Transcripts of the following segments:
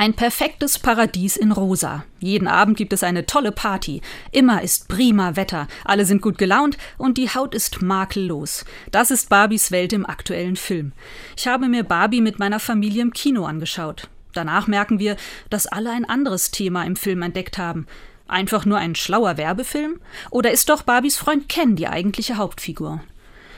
Ein perfektes Paradies in Rosa. Jeden Abend gibt es eine tolle Party. Immer ist prima Wetter, alle sind gut gelaunt und die Haut ist makellos. Das ist Barbies Welt im aktuellen Film. Ich habe mir Barbie mit meiner Familie im Kino angeschaut. Danach merken wir, dass alle ein anderes Thema im Film entdeckt haben. Einfach nur ein schlauer Werbefilm? Oder ist doch Barbies Freund Ken die eigentliche Hauptfigur?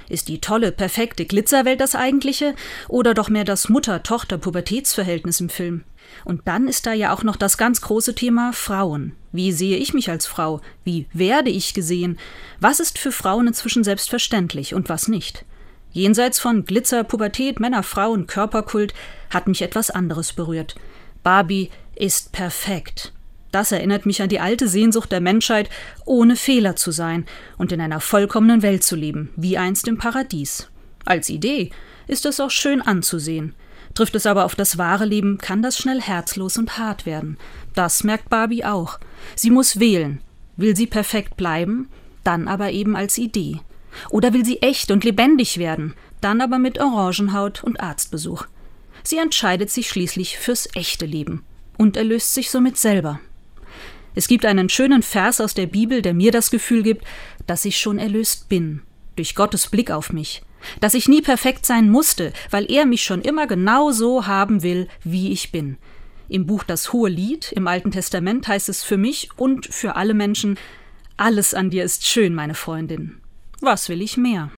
Ist die tolle, perfekte Glitzerwelt das eigentliche oder doch mehr das Mutter-Tochter-Pubertätsverhältnis im Film? Und dann ist da ja auch noch das ganz große Thema Frauen. Wie sehe ich mich als Frau? Wie werde ich gesehen? Was ist für Frauen inzwischen selbstverständlich und was nicht? Jenseits von Glitzer, Pubertät, Männer, Frauen, Körperkult hat mich etwas anderes berührt. Barbie ist perfekt. Das erinnert mich an die alte Sehnsucht der Menschheit, ohne Fehler zu sein und in einer vollkommenen Welt zu leben, wie einst im Paradies. Als Idee ist es auch schön anzusehen. Trifft es aber auf das wahre Leben, kann das schnell herzlos und hart werden. Das merkt Barbie auch. Sie muss wählen. Will sie perfekt bleiben? Dann aber eben als Idee. Oder will sie echt und lebendig werden? Dann aber mit Orangenhaut und Arztbesuch. Sie entscheidet sich schließlich fürs echte Leben und erlöst sich somit selber. Es gibt einen schönen Vers aus der Bibel, der mir das Gefühl gibt, dass ich schon erlöst bin, durch Gottes Blick auf mich, dass ich nie perfekt sein musste, weil er mich schon immer genau so haben will, wie ich bin. Im Buch Das Hohe Lied im Alten Testament heißt es für mich und für alle Menschen, alles an dir ist schön, meine Freundin. Was will ich mehr?